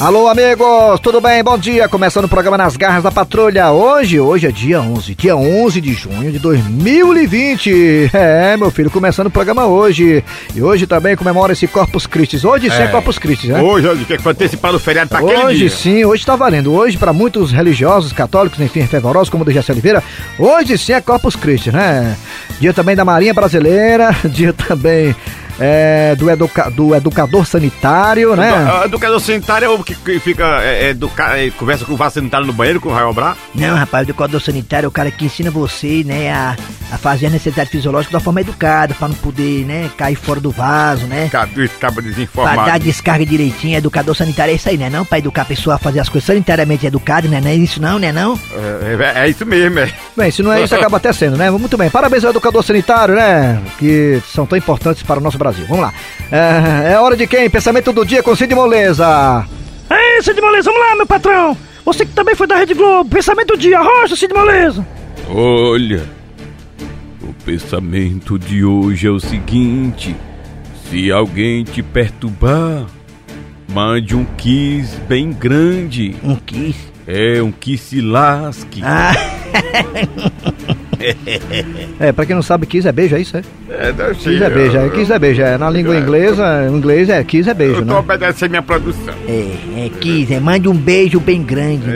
Alô, amigos, tudo bem? Bom dia. Começando o programa Nas Garras da Patrulha. Hoje, hoje é dia 11, dia 11 de junho de 2020. É, meu filho, começando o programa hoje. E hoje também comemora esse Corpus Christi. Hoje sim é, É. Corpus Christi, né? Hoje, hoje, que foi antecipado o feriado pra aquele Hoje dia. sim, hoje tá valendo. Hoje, para muitos religiosos, católicos, enfim, fervorosos, como o do Jacé Oliveira, hoje sim é Corpus Christi, né? Dia também da Marinha Brasileira, dia também é, do, educa- do educador sanitário, né? A educador sanitário é o que, fica, é, é, educa- é, conversa com o vaso sanitário no banheiro, com o Raio Brá. Não, rapaz, o educador sanitário é o cara que ensina você, né, a, a fazer a necessidade fisiológica da forma educada, pra não poder, né, cair fora do vaso, né? Cadu acaba Pra dar desinformado. descarga direitinho, educador sanitário é isso aí, né? Não pra educar a pessoa a fazer as coisas sanitariamente educadas, né? Não é isso não, né? Não? É, é- é isso mesmo, é. Bem, se não é isso, acaba até sendo, né? Muito bem. Parabéns ao educador sanitário, né? Que são tão importantes para o nosso Brasil. Vamos lá. É, é hora de quem? Pensamento do dia com Cid Moleza. Ei, Cid Moleza, vamos lá, meu patrão! Você que também foi da Rede Globo, pensamento do dia, rocha, Cid Moleza! Olha, o pensamento de hoje é o seguinte: se alguém te perturbar, mande um kiss bem grande. Um kiss. É, um kiss se lasque. Ah, É, pra quem não sabe, kiss é beijo, é isso? É? É, deve ser, Kiss é beijo, é, eu- kiss é beijo. É, na língua inglesa, em inglês é kiss é beijo, Eu tô né? obedecendo minha produção. é, é kiss, é, mande um beijo bem grande, né?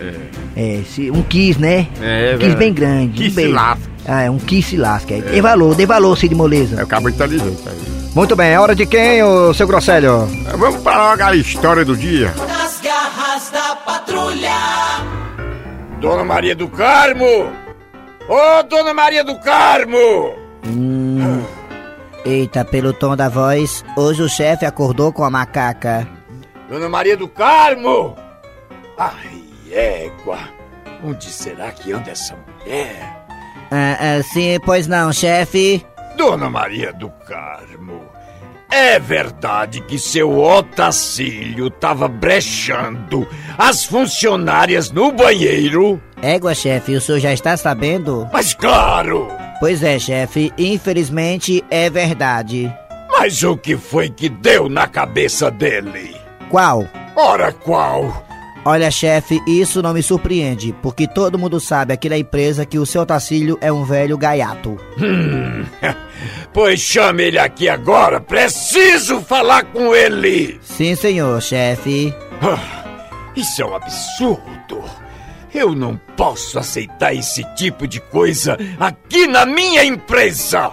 É, é. É, se, um kiss, né? É, um kiss bem grande. Kiss um beijo. lasque. Ah, é um kiss se lasca. É. Dê valor, dê valor, Cid Moleza. É o cabo inteligente aí. Muito bem, é hora de quem, ô seu Grosselho? Vamos para logo a história do dia. Nas garras da patrulha. Dona Maria do Carmo! Ô, Dona Maria do Carmo! Eita, pelo tom da voz, hoje o chefe acordou com a macaca. Dona Maria do Carmo! Ai, égua! Onde será que anda essa mulher? Ah, ah, sim, pois não, chefe. Dona Maria do Carmo, é verdade que seu Otacílio tava brechando as funcionárias no banheiro? Égua, chefe, o senhor já está sabendo? Mas claro! Pois é, chefe, infelizmente é verdade. Mas o que foi que deu na cabeça dele? Qual? Ora qual? Olha, chefe, isso não me surpreende, porque todo mundo sabe aqui na empresa que o seu Tacílio é um velho gaiato. Pois chame ele aqui agora, preciso falar com ele! Sim, senhor, chefe. Ah, Isso é um absurdo! Eu não posso aceitar esse tipo de coisa aqui na minha empresa!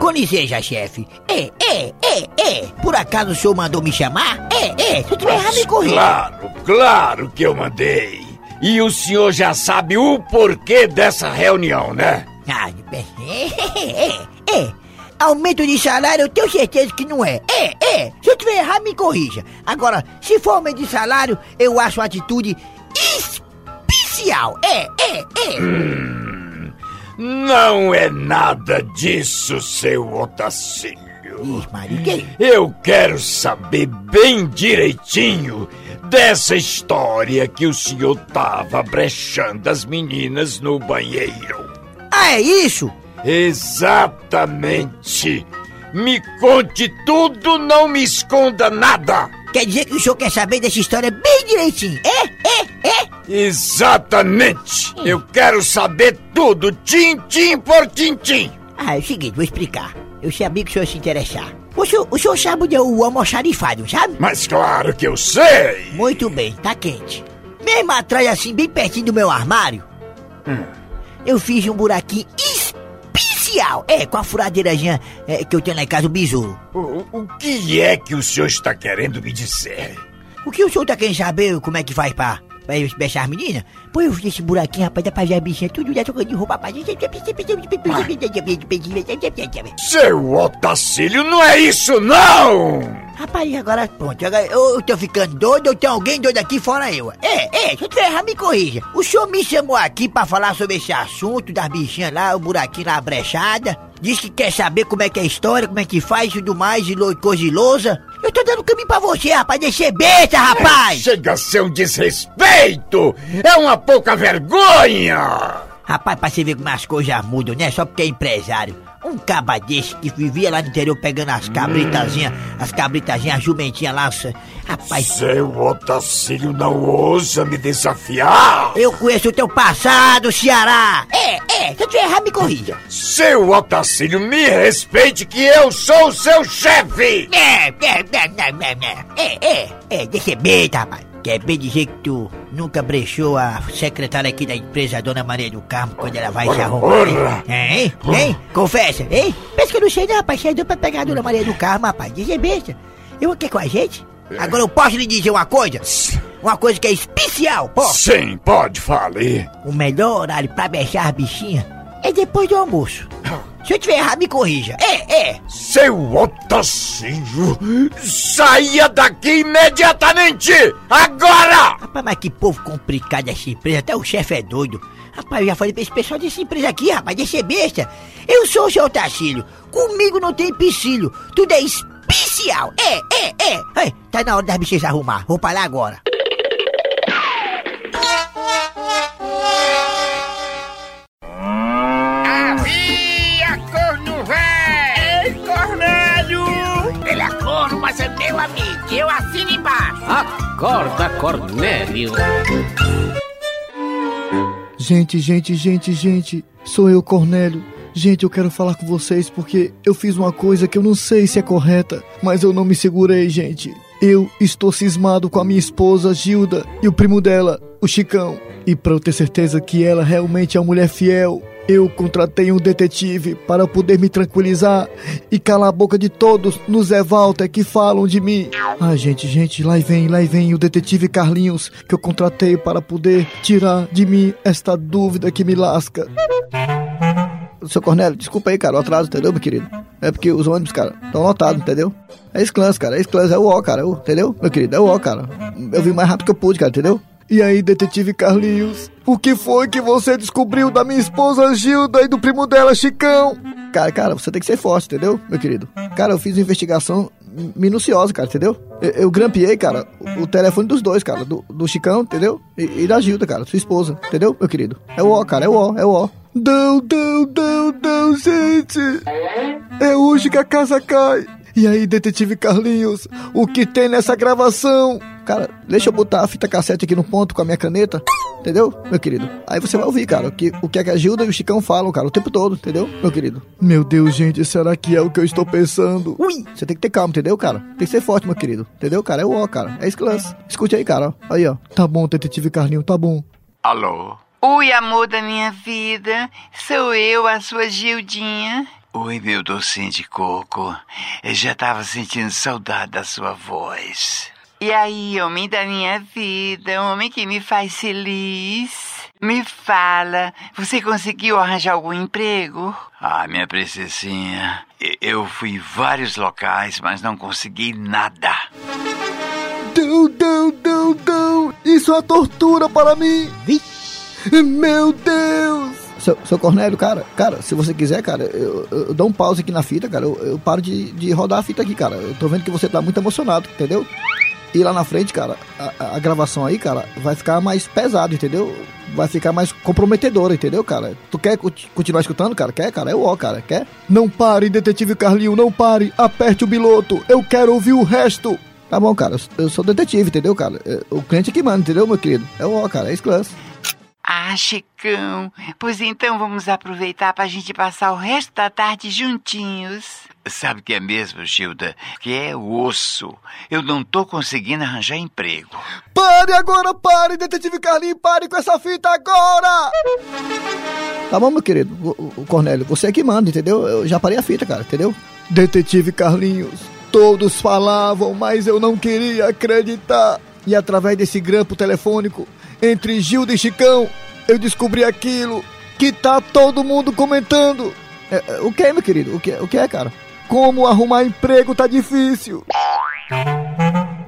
Com licença, chefe. É, é, é, é. Por acaso o senhor mandou me chamar? É, é. Se eu tiver errado, me corrija. Claro, claro que eu mandei! E o senhor já sabe o porquê dessa reunião, né? Ah, é, é, é, é. Aumento de salário eu tenho certeza que não é. É, é. Se eu tiver errado, me corrija. Agora, se for aumento de salário, eu acho uma atitude especial. É, é, é. Não é nada disso, seu Otacílio. Ih, Maria, que é? Eu quero saber bem direitinho dessa história que o senhor tava brechando as meninas no banheiro. Ah, é isso? Exatamente. Me conte tudo, não me esconda nada. Quer dizer que o senhor quer saber dessa história bem direitinho? É. Exatamente. Eu quero saber tudo, tintim por tintim. Ah, é o seguinte, vou explicar. Eu sabia que o senhor ia se interessar. O senhor, o senhor sabe onde é o almoxarifado, sabe? Mas claro que eu sei. Muito bem, tá quente. Mesmo atrás, assim, bem pertinho do meu armário, eu fiz um buraquinho especial. É, com a furadeirazinha é, que eu tenho lá em casa, o besouro. O, o que é que o senhor está querendo me dizer? O que o senhor tá querendo saber como é que faz pra, pra eu beijar as meninas? Eu fiz esse buraquinho, rapaz, dá pra ver as bichinhas tudo já trocando de roupa, rapaz. Seu Otacílio, não é isso não! Rapaz, agora pronto, agora eu, eu tô ficando doido, ou tem alguém doido aqui fora eu? É, é, se eu tiver errado, me corrija. O senhor me chamou aqui pra falar sobre esse assunto das bichinhas lá, o buraquinho lá, a brechada. Diz que quer saber como é que é a história, como é que faz e tudo mais, e coisa e lousa. Eu tô dando caminho pra você, rapaz, deixa besta, rapaz! Chega a ser um desrespeito! É uma pouca vergonha! Rapaz, pra você ver como as coisas mudam, né? Só porque é empresário. Um caba desse que vivia lá no interior pegando as cabritazinhas, as cabritazinhas, as jumentinhas lá. Rapaz, Seu Otacílio não ousa me desafiar! eu conheço o teu passado, Ceará! É, é, se eu tiver errado, me corrija. Seu Otacílio, me respeite que eu sou o seu chefe! É, é, é, é, é, é, é, é, deixa tá, rapaz. Quer bem dizer que tu nunca brechou a secretária aqui da empresa, a dona Maria do Carmo, quando ela vai se arrumar, hein? Hein? Hein? Confessa, hein? Pensa que eu não sei não, rapaz. Você é doido pra pegar a dona Maria do Carmo, rapaz. Dizer besta. Eu quer com a gente? Agora eu posso lhe dizer uma coisa? Uma coisa que é especial, pô. Sim, pode falar. O melhor horário pra beijar as bichinhas é depois do almoço. Se eu tiver errado, me corrija. É, é. Seu Otacílio, saia daqui imediatamente! Agora! Rapaz, mas que povo complicado essa empresa, até o chefe é doido. Rapaz, eu já falei pra esse pessoal dessa empresa aqui, rapaz, deixa ser besta. Eu sou o seu Tacílio, comigo não tem empecilho, tudo é especial. É, é, é. Ai, tá na hora das bichas arrumar, vou lá agora. Acorda, Cornélio. Gente, gente, gente, gente, sou eu, Cornélio. Gente, eu quero falar com vocês porque eu fiz uma coisa que eu não sei se é correta, mas eu não me segurei, gente. Eu estou cismado com a minha esposa Gilda e o primo dela, o Chicão. E para eu ter certeza que ela realmente é uma mulher fiel, eu contratei um detetive para poder me tranquilizar e calar a boca de todos no Zé Walter que falam de mim. Ah, gente, gente, lá vem, lá vem o detetive Carlinhos que eu contratei para poder tirar de mim esta dúvida que me lasca. Seu Cornélio, desculpa aí, cara, o atraso, entendeu, meu querido? É porque os ônibus, cara, estão lotados, entendeu? É Sclans, cara, é Sclans, é o O, cara, entendeu, meu querido? É o O, cara. Eu vim mais rápido que eu pude, cara, entendeu? E aí, detetive Carlinhos, o que foi que você descobriu da minha esposa Gilda e do primo dela, Chicão? Cara, cara, você tem que ser forte, entendeu, meu querido? Cara, eu fiz uma investigação minuciosa, cara, entendeu? Eu, eu grampeei, cara, o, o telefone dos dois, cara, do, do Chicão, entendeu? E, e da Gilda, cara, sua esposa, entendeu, meu querido? É o O, cara, é o O, é o O. Não, não, não, não, gente! É hoje que a casa cai! E aí, detetive Carlinhos, o que tem nessa gravação? Cara, deixa eu botar a fita cassete aqui no ponto com a minha caneta, entendeu, meu querido? Aí você vai ouvir, cara, o que, o que é que a Gilda e o Chicão falam, cara, o tempo todo, entendeu, meu querido? Meu Deus, gente, será que é o que eu estou pensando? Ui! Você tem que ter calma, entendeu, cara? Tem que ser forte, meu querido, entendeu, cara? É o ó, cara, é Sclans. Escute aí, cara, ó. aí, ó. Tá bom, detetive Carlinhos, tá bom. Alô? Oi, amor da minha vida. Sou eu, a sua Gildinha. Oi, meu docinho de coco. Eu já tava sentindo saudade da sua voz. E aí, homem da minha vida, homem que me faz feliz. Me fala, você conseguiu arranjar algum emprego? Ah, minha princesinha, eu fui em vários locais, mas não consegui nada. Não, não, não, não! Isso é uma tortura para mim! Meu Deus! Seu, seu Cornélio, cara, cara, se você quiser, cara, eu, eu, eu dou um pause aqui na fita, cara. Eu, eu paro de, de rodar a fita aqui, cara. Eu tô vendo que você tá muito emocionado, entendeu? E lá na frente, cara, a, a- a gravação aí, cara, vai ficar mais pesado, entendeu? Vai ficar mais comprometedora, entendeu, cara? Tu quer conti- continuar escutando, cara? Quer, cara? É o ó, cara. Quer? Não pare, detetive Carlinho, não pare. Aperte o piloto. Eu quero ouvir o resto. Tá bom, cara. Eu sou detetive, entendeu, cara? É, O cliente que manda, entendeu, meu querido? É o ó, cara. É Sclans. Ah, Chicão, pois então vamos aproveitar pra gente passar o resto da tarde juntinhos. Sabe o que é mesmo, Gilda? Que é osso. Eu não tô conseguindo arranjar emprego. Pare agora, pare, detetive Carlinho, pare com essa fita agora! Tá bom, meu querido, o, o- Cornélio, você é que manda, entendeu? Eu já parei a fita, cara, entendeu? Detetive Carlinhos, todos falavam, mas eu não queria acreditar. E através desse grampo telefônico, entre Gilda e Chicão, eu descobri aquilo que tá todo mundo comentando. É, é, o que é, meu querido? O que, o que é, cara? Como arrumar emprego tá difícil.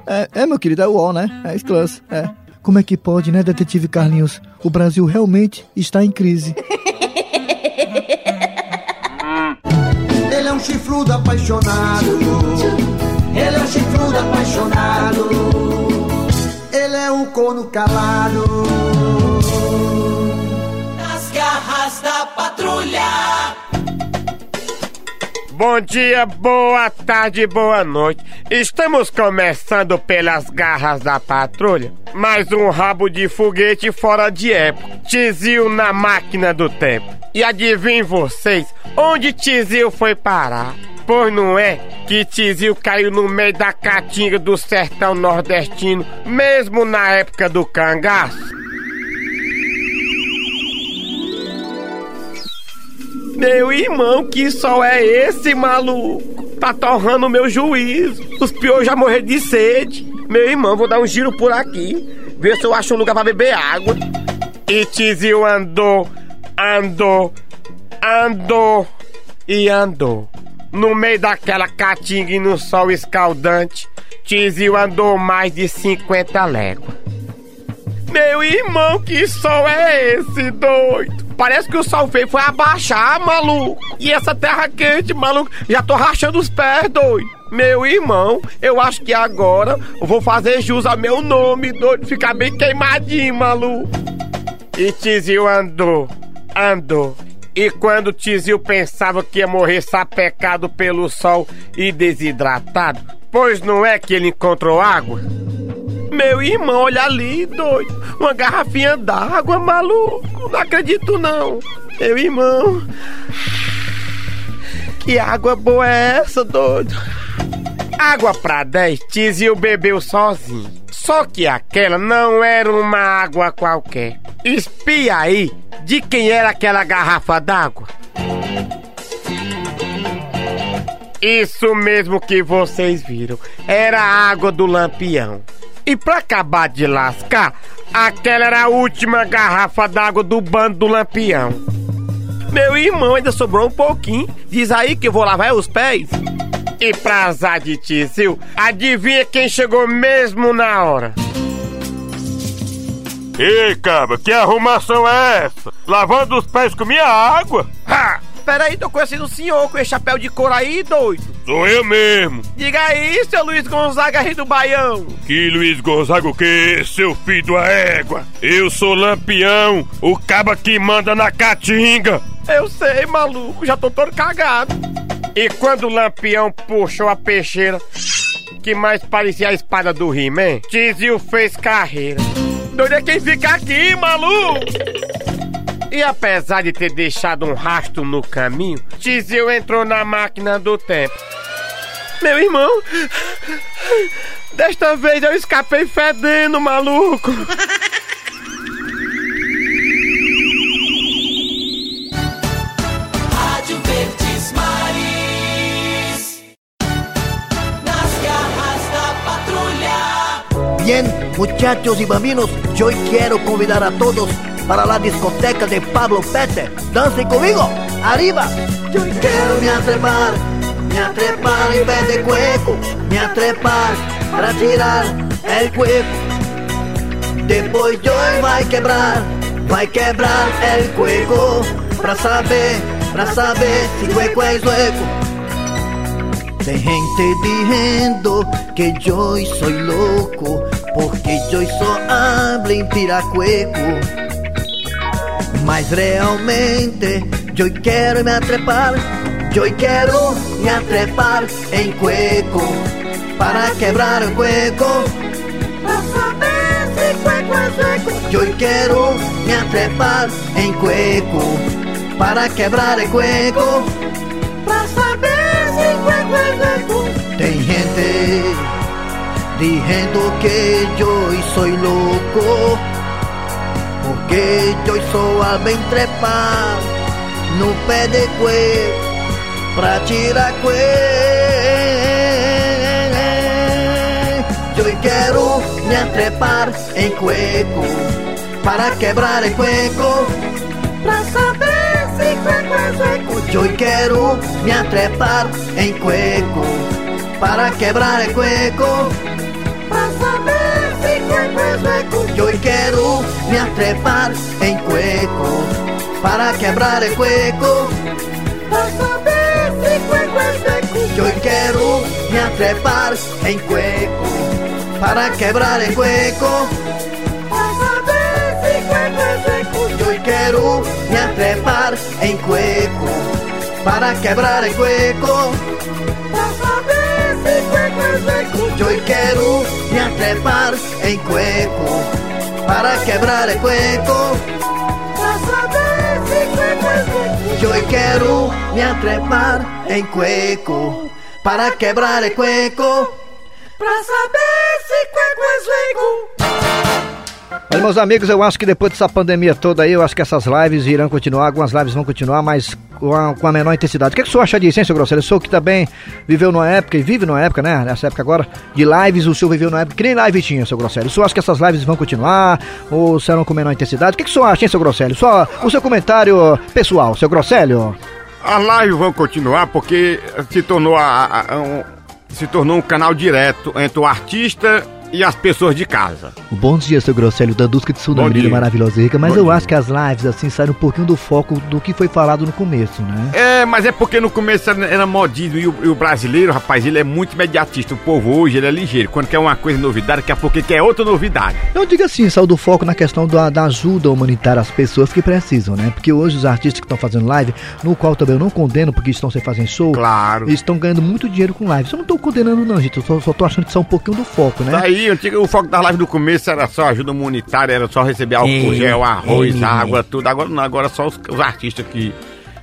É, é, meu querido, é o UOL, né? É Sclans, é. Como é que pode, né, detetive Carlinhos? O Brasil realmente está em crise. Ele é um chifrudo apaixonado. Ele é um chifrudo apaixonado. Ele é um corno calado. Bom dia, boa tarde, boa noite. Estamos começando pelas garras da patrulha. Mais um rabo de foguete fora de época. Tizil na máquina do tempo. E adivinhem vocês, onde Tizil foi parar? Pois não é que Tizil caiu no meio da caatinga do sertão nordestino, mesmo na época do cangaço? Meu irmão, que sol é esse, maluco? Tá torrando meu juízo. Os piores já morreram de sede. Meu irmão, vou dar um giro por aqui. Ver se eu acho um lugar pra beber água. E Tizil andou, andou, andou e andou. No meio daquela caatinga e no sol escaldante, Tizil andou mais de 50 léguas. Meu irmão, que sol é esse, doido? Parece que o sol feio foi abaixar, maluco. E essa terra quente, maluco, já tô rachando os pés, doido. Meu irmão, eu acho que agora vou fazer jus ao meu nome, doido. Ficar bem queimadinho, maluco. E Tizil andou, andou. E quando Tizil pensava que ia morrer sapecado pelo sol e desidratado, pois não é que ele encontrou água? Meu irmão, olha ali, doido. Uma garrafinha d'água, maluco. Não acredito não. Meu irmão. Que água boa é essa, doido? Água pra 10, Tizio bebeu sozinho. Só que aquela não era uma água qualquer. Espia aí de quem era aquela garrafa d'água. Isso mesmo que vocês viram. Era a água do lampião. E pra acabar de lascar, aquela era a última garrafa d'água do bando do lampião. Meu irmão ainda sobrou um pouquinho. Diz aí que eu vou lavar os pés. E pra azar de Tizil, adivinha quem chegou mesmo na hora? Ei, cabra, que arrumação é essa? Lavando os pés com minha água? Ha! Peraí, tô conhecendo o senhor com esse chapéu de couro aí, doido. Sou eu mesmo. Diga aí, seu Luiz Gonzaga, rei do Baião. Que Luiz Gonzaga o quê, seu filho da égua? Eu sou Lampião, o caba que manda na caatinga. Eu sei, maluco, já tô todo cagado. E quando o Lampião puxou a peixeira, que mais parecia a espada do He-Man, Tizil fez carreira. Doido é quem fica aqui, maluco! E apesar de ter deixado um rastro no caminho, Tizil entrou na máquina do tempo. Meu irmão, desta vez eu escapei fedendo, maluco. Rádio Verdes Maris. Nas garras da patrulha. Bien, muchachos y bambinos, yo hoy quiero convidar a todos para la discoteca de Pablo Pete. Dancen conmigo, arriba. Yo quiero me atrepar, me atrepar en vez de cueco, me atrepar para tirar el cueco. Después yo vai quebrar, vai quebrar el cueco, para saber, para saber si cueco es hueco. Tem gente dizendo que yo soy loco, porque yo só hablo em piracueco. Mas realmente eu quero me atrepar, eu quero me atrepar em cueco, para quebrar o cueco. Pra saber se cueco é seco. Eu quero me atrepar em cueco, para quebrar o cueco. Pra saber se cueco é. Tem gente dizendo que eu sou louco. Porque eu sou a bem trepar no pé de cueco pra tirar cueco. Eu quero me atrepar em cueco para quebrar o cueco. Pra saber se cueco é seco. Eu quero me atrepar em cueco para quebrar o cueco. Pra saber se cueco é seco. Eu quero me atrepar em cueco para quebrar o cueco. Pra saber se cueco é seco. Eu quero me atrepar em cueco para quebrar o cueco. Pra saber se cueco é seco. Eu quero me atrepar em cueco para quebrar é cueco. Pra saber se cueco é cueco. Eu quero me atrepar em cueco. Para quebrar é cueco. Eu quero me atrepar em cueco. Para quebrar é cueco. Pra saber se cueco é cueco. Olha, meus amigos, eu acho que depois dessa pandemia toda aí, eu acho que essas lives irão continuar, algumas lives vão continuar, mas com a, com a menor intensidade. O que, é que o senhor acha disso, hein, seu Grosselho? O senhor que também viveu numa época, e vive numa época, né, nessa época agora, de lives, o senhor viveu numa época que nem live tinha, seu Grosselho. O senhor acha que essas lives vão continuar, ou serão com menor intensidade? O que, é que o senhor acha, hein, seu Grosselho? Só o seu comentário pessoal, seu Grosselho. As lives vão continuar porque se tornou, a- a- um, se tornou um canal direto entre o artista e as pessoas de casa. Bom dia, seu Grosselho, da Dusca de Sunamilha maravilhosa e rica, mas Bom eu dia. acho que as lives, assim, saem um pouquinho do foco do que foi falado no começo, né? É, mas é porque no começo era, era modismo e o, e o brasileiro, rapaz, ele é muito imediatista. O povo hoje, ele é ligeiro. Quando quer uma coisa novidade, daqui a pouco quer outra novidade. Eu digo assim, saiu do foco na questão da, da ajuda humanitária às pessoas que precisam, né? Porque hoje os artistas que estão fazendo live, no qual também eu não condeno porque estão sem fazer show, claro. estão ganhando muito dinheiro com live. Eu não estou condenando não, gente, eu só, tô achando que é um pouquinho do foco, né? Daí, antiga, o foco das lives do começo era só ajuda humanitária, era só receber álcool gel, arroz, é. água, tudo. Agora não, agora só os, os artistas que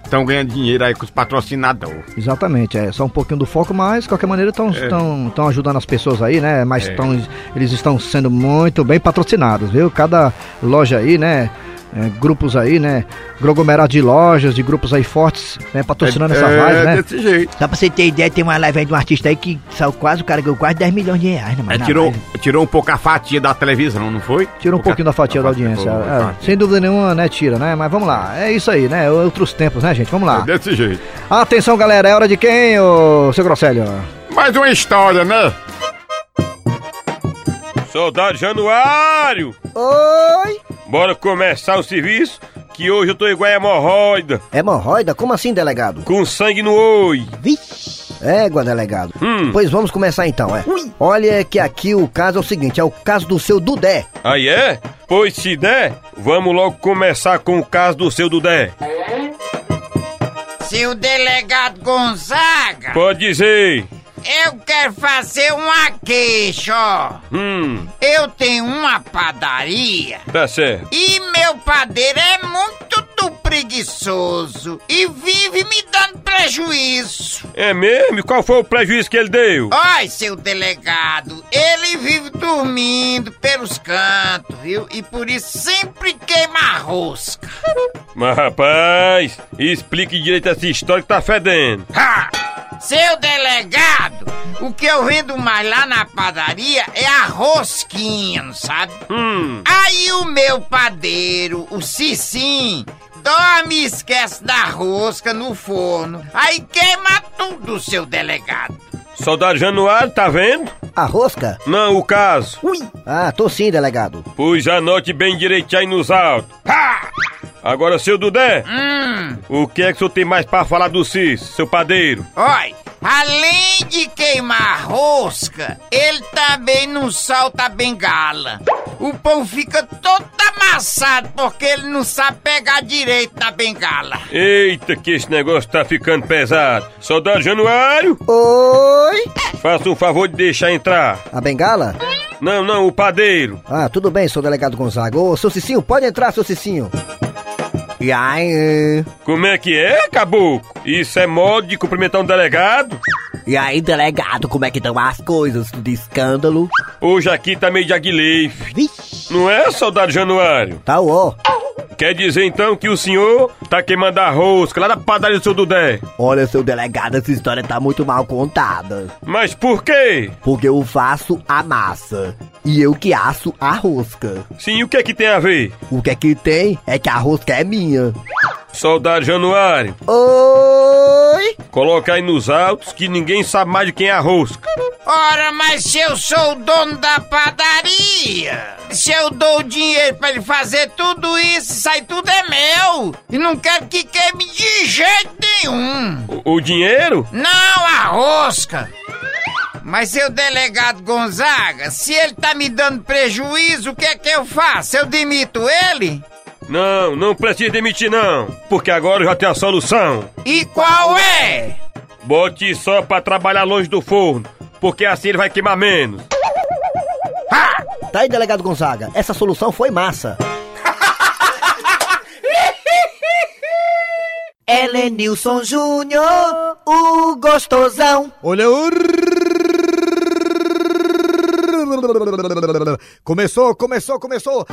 estão ganhando dinheiro aí com os patrocinadores. Exatamente, é só um pouquinho do foco, mas de qualquer maneira estão É. ajudando as pessoas aí, né? Mas É. tão, eles estão sendo muito bem patrocinados, viu? Cada loja aí, né? É, grupos aí, né? Aglomerado de lojas, de grupos aí fortes, né? Patrocinando É, essas é, lives, né? desse jeito. Só pra você ter ideia, tem uma live aí de um artista aí que saiu quase, o cara ganhou quase 10 milhões de reais, né? É, Mas na tirou, live. tirou um pouco a fatia da televisão, não foi? Tira um pouquinho da fatia da audiência. é, sem dúvida nenhuma, né? Tira, né? Mas vamos lá. É isso aí, né? Outros tempos, né, gente? Vamos lá. É desse jeito. Atenção, galera. É hora de quem, ô seu Grosselho? Mais uma história, né? Soldado Januário! Oi! Bora começar o serviço, que hoje eu tô igual a hemorroida. Hemorroida? Como assim, delegado? Com sangue no olho. Vixe! Égua, delegado. Hum. Pois vamos começar então, é. Olha que aqui o caso é o seguinte, é o caso do seu Dudé. Aí é? Pois se der, vamos logo começar com o caso do seu Dudé. Seu delegado Gonzaga, Pode dizer. Eu quero fazer uma queixa, ó. Hum, Eu tenho uma padaria tá certo. e meu padeiro é preguiçoso e vive me dando prejuízo. É mesmo? E qual foi o prejuízo que ele deu? Ai, seu delegado, ele vive dormindo pelos cantos, viu? E por isso sempre queima a rosca. Mas rapaz, explique direito essa história que tá fedendo. Ha! Seu delegado, o que eu vendo mais lá na padaria é a rosquinha, não sabe? Hum, Aí o meu padeiro, o Cicim, dorme e esquece da rosca no forno. Aí queima tudo, seu delegado. soldado Januário, tá vendo? A rosca? Não, o caso. Ui! Ah, tô sim, delegado. Pois anote bem direitinho aí nos autos. Ha! Agora, seu Dudé, Hum, o que é que o senhor tem mais pra falar do Cis, seu padeiro? olha, além de queimar a rosca, ele também não solta a bengala. O pão fica todo amassado porque ele não sabe pegar direito na bengala. Eita, que esse negócio tá ficando pesado. Soldado Januário, Oi! faça um favor de deixar entrar. A bengala? Não, não, o padeiro. Ah, tudo bem, sou delegado Gonzaga. Ô, seu Cicinho, pode entrar, seu Cicinho. E aí? Como é que é, caboclo? Isso é modo de cumprimentar um delegado? E aí, delegado, como é que estão as coisas? Tudo escândalo? Hoje aqui tá meio de aguileife. Não é, soldado Januário? Tá ó. Quer dizer então que o senhor tá queimando a rosca lá da padaria do seu Dudé? Olha, seu delegado, essa história tá muito mal contada. Mas por quê? Porque eu faço a massa. E eu que asso a rosca. Sim, o que é que tem a ver? O que é que tem é que a rosca é minha. Soldado Januário, Oi! coloca aí nos autos que ninguém sabe mais de quem é a rosca. Ora, mas se eu sou o dono da padaria, se eu dou o dinheiro pra ele fazer tudo isso, isso aí tudo é meu. E não quero que queime de jeito nenhum. O, o dinheiro? Não, a rosca. Mas seu delegado Gonzaga, se ele tá me dando prejuízo, o que é que eu faço? Eu demito ele? Não, não precisa demitir não, porque agora eu já tenho a solução. E qual é? Bote só pra trabalhar longe do forno, porque assim ele vai queimar menos. Tá aí, delegado Gonzaga. Essa solução foi massa. Helenilson Júnior, o gostosão. Olha o... Começou, começou, começou.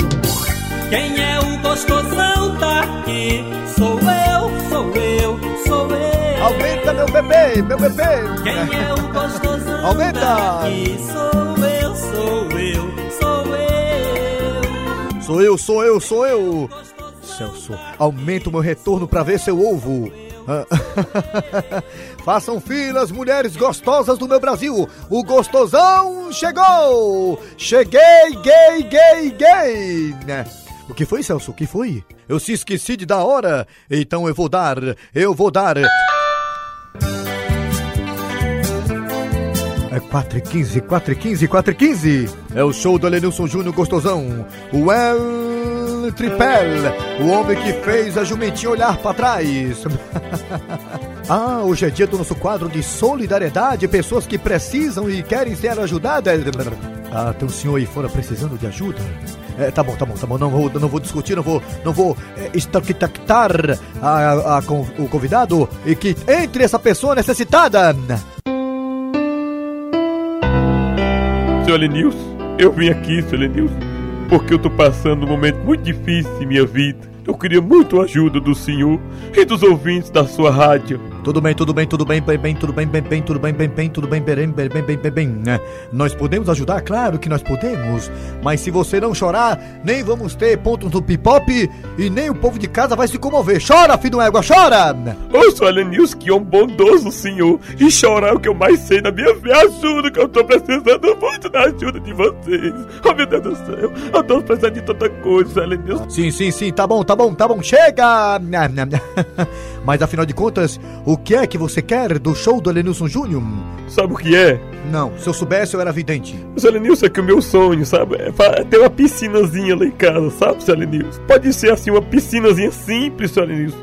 Quem é o gostosão tá aqui? Sou eu, sou eu, sou eu. Aumenta meu bebê, meu bebê. Quem é o gostosão Aumenta. tá aqui? Sou eu, sou eu, sou eu. Sou eu, sou eu, sou eu. Celso, aumenta o meu retorno pra ver seu ovo. Ah. Façam filas, mulheres gostosas do meu Brasil. O gostosão chegou. Cheguei, gay, gay, gay. O que foi, Celso? O que foi? Eu se esqueci de dar hora. Então eu vou dar, eu vou dar. É 4 e 15, 4 e 15, 4 e 15. É o show do Elenilson Júnior Gostosão. O El Tripel, o homem que fez a jumentinha olhar pra trás. ah, hoje é dia do nosso quadro de solidariedade. Pessoas que precisam e querem ser ajudadas. Ah, tem um senhor aí fora precisando de ajuda? É, tá bom, tá bom, tá bom. Não vou, não vou discutir, não vou, não vou é, estactar a, a, o convidado e que entre essa pessoa necessitada. Seu Lenilson, eu vim aqui, seu Lenilson, porque eu tô passando um momento muito difícil em minha vida. Eu queria muito a ajuda do senhor e dos ouvintes da sua rádio. Tudo bem, tudo bem, tudo bem, bem, bem, tudo bem, bem, bem, tudo bem, bem, bem, tudo bem, bem, bem, bem, bem, bem. Nós podemos ajudar, claro que nós podemos. Mas se você não chorar, nem vamos ter pontos no pipop e nem o povo de casa vai se comover. Chora, filho do égua, chora! Ô, seu Lenilson, que homem bondoso, senhor. E chorar é o que eu mais sei na minha vida. Ajuda, que eu tô precisando muito da ajuda de vocês. Oh, meu Deus do céu. Eu tô precisando de tanta coisa, seu Lenilson. Sim, sim, sim, tá bom, tá bom, tá bom, chega! Mas afinal de contas, o que é que você quer do show do Elenilson Júnior? Sabe o que é? Não, se eu soubesse eu era vidente. Seu Lenilson, é que o meu sonho, sabe? É fa- ter uma piscinazinha lá em casa, sabe, seu Lenilson? Pode ser assim, uma piscinazinha simples, seu Lenilson.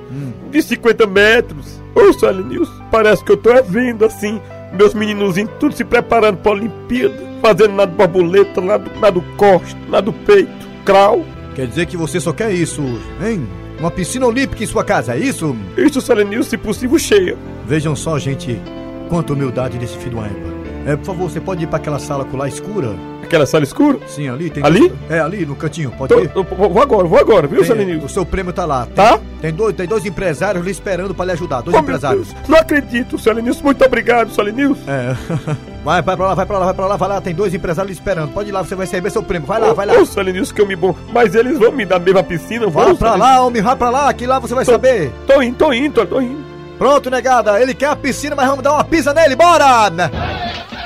De 50 metros. Ô, seu Lenilson, parece que eu tô é vendo assim, meus meninozinhos tudo se preparando pra Olimpíada, fazendo nada borboleta, nada, nada costa, nada peito, crau. Quer dizer que você só quer isso, hein? Uma piscina olímpica em sua casa, é isso? Isso, seu Lenilson, se possível, cheia. Vejam só, gente, quanta humildade desse filho Égua. É, por favor, você pode ir pra aquela sala lá escura? Aquela sala escura? Sim, ali tem. Ali? É, ali no cantinho, pode Tô- ir? eu vou agora, vou agora, viu, Lenilson? o seu prêmio tá lá. Tem- Tá? Tem dois, tem dois empresários lhe esperando pra lhe ajudar. Dois Oh, empresários. Deus, não acredito, Lenilson, muito obrigado, Lenilson. É. Vai, vai pra lá, vai pra lá, vai pra lá, vai lá. Tem dois empresários lhe esperando. Pode ir lá, você vai receber seu prêmio. Vai lá, vai lá. Ô, seu Lenilson, que eu me bom. Mas eles vão me dar a mesma piscina? Vai vão, pra seu lá, homem, vai pra lá, que lá você vai Tô- saber. Tô indo, tô indo, tô indo. Pronto, negada, ele quer a piscina, mas vamos dar uma pisa nele, bora!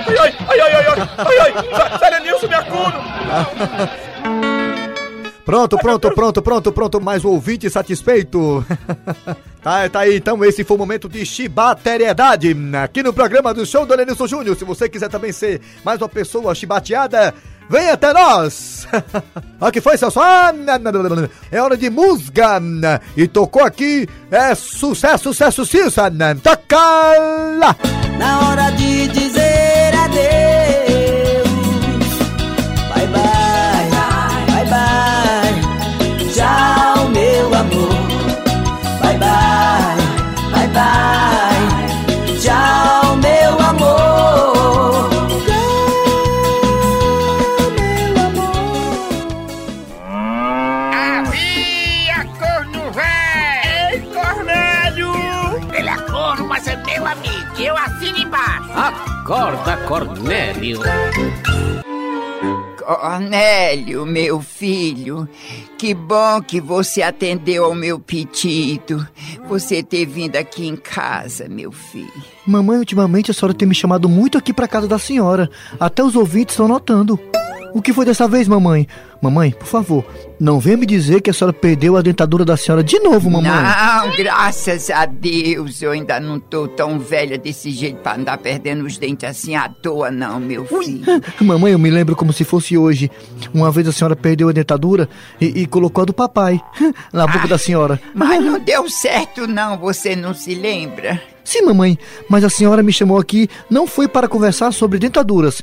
Ai, ai, ai, ai, ai, ai, ai, ai, Lenilson, me acuda. Pronto, pronto, pronto, pronto, pronto, mais um ouvinte satisfeito. tá, tá aí, então esse foi o momento de chibateriedade aqui no programa do show do Lenilson Júnior. Se você quiser também ser mais uma pessoa chibateada, vem até nós. O que foi, Celso? Ah. É hora de música. E tocou aqui, é sucesso, sucesso, Cissa. Toca lá. Na hora de dizer Cornélio, meu filho, que bom que você atendeu ao meu pedido. Você ter vindo aqui em casa, meu filho. Mamãe, ultimamente a senhora tem me chamado muito aqui pra casa da senhora. Até os ouvintes estão notando. O que foi dessa vez, mamãe? Mamãe, por favor, não venha me dizer que a senhora perdeu a dentadura da senhora de novo, mamãe. Não, graças a Deus, eu ainda não tô tão velha desse jeito pra andar perdendo os dentes assim à toa, não, meu filho. Mamãe, eu me lembro como se fosse hoje. Uma vez a senhora perdeu a dentadura e, e colocou a do papai na boca da senhora. Mas não deu certo, não, você não se lembra? Sim, mamãe, mas a senhora me chamou aqui não foi para conversar sobre dentaduras.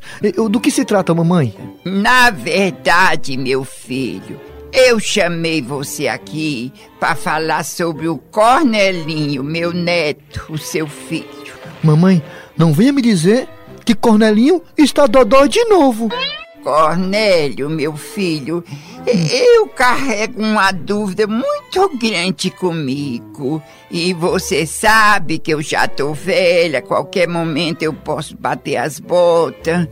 Do que se trata, mamãe? Na verdade, meu filho, eu chamei você aqui para falar sobre o Cornelinho, meu neto, o seu filho. Mamãe, não venha me dizer que Cornelinho está dodó de novo. Cornélio, meu filho, eu carrego uma dúvida muito grande comigo. E você sabe que eu já tô velha, a qualquer momento eu posso bater as botas.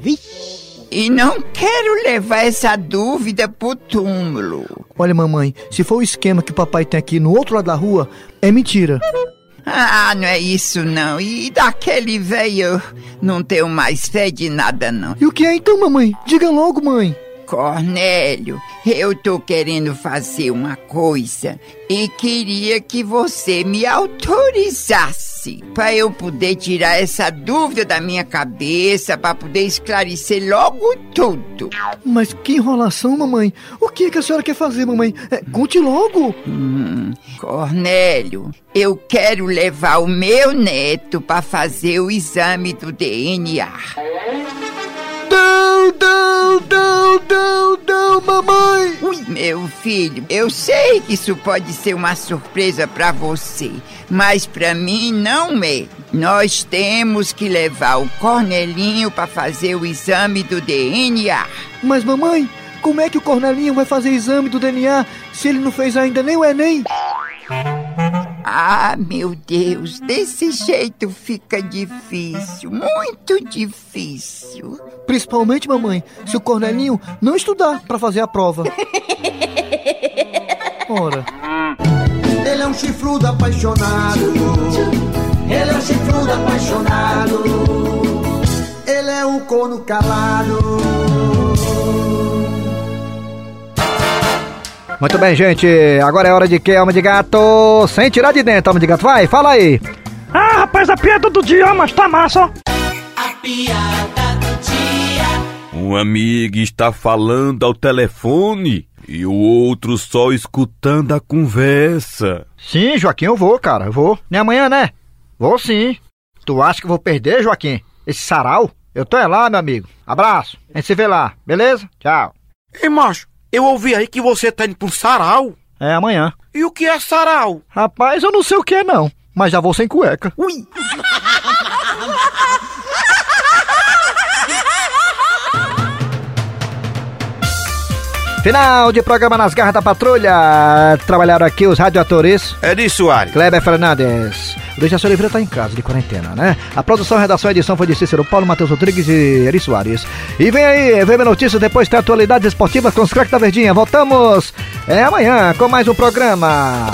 E não quero levar essa dúvida pro túmulo. Olha, mamãe, se for o esquema que o papai tem aqui no outro lado da rua, é mentira. Ah, não é isso não. E daquele velho, não tenho mais fé de nada não. E o que é então, mamãe? Diga logo, mãe. Cornélio, eu tô querendo fazer uma coisa e queria que você me autorizasse para eu poder tirar essa dúvida da minha cabeça, para poder esclarecer logo tudo. Mas que enrolação, mamãe. O que, é que a senhora quer fazer, mamãe? É, conte logo. Hum, Cornélio, eu quero levar o meu neto para fazer o exame do DNA. Não, não, não, não, não, mamãe! Ui, meu filho, eu sei que isso pode ser uma surpresa pra você, mas pra mim não é. Nós temos que levar o Cornelinho pra fazer o exame do DNA. Mas, mamãe, como é que o Cornelinho vai fazer exame do DNA se ele não fez ainda nem o Enem? Ah, meu Deus, desse jeito fica difícil, muito difícil. Principalmente, mamãe, se o Cornelinho não estudar pra fazer a prova. Ora. Ele é um chifrudo apaixonado. Ele é um chifrudo apaixonado. Ele é um corno calado. Muito bem, gente. Agora é hora de quê, alma de gato? Sem tirar de dentro, alma de gato. Vai, fala aí. Ah, rapaz, a piada do dia, mas tá massa, ó. A piada do dia. Um amigo está falando ao telefone e o outro só escutando a conversa. Sim, Joaquim, eu vou, cara. Eu vou. Nem amanhã, né? Vou sim. Tu acha que eu vou perder, Joaquim? Esse sarau? Eu tô é lá, meu amigo. Abraço. A gente se vê lá, beleza? Tchau. Ei, macho, eu ouvi aí que você tá indo pra um sarau. É amanhã. E o que é sarau? Rapaz, eu não sei o que é não, mas já vou sem cueca. Ui! Final de programa nas garras da patrulha. Trabalharam aqui os radioatores. Eri Soares. Kleber Fernandes. O Dejaci Oliveira tá em casa, de quarentena, né? A produção, redação e edição foi de Cícero Paulo, Matheus Rodrigues e Eri Soares. E vem aí, VM Notícias, depois tem atualidades esportivas com os craques da Verdinha. Voltamos é amanhã com mais um programa.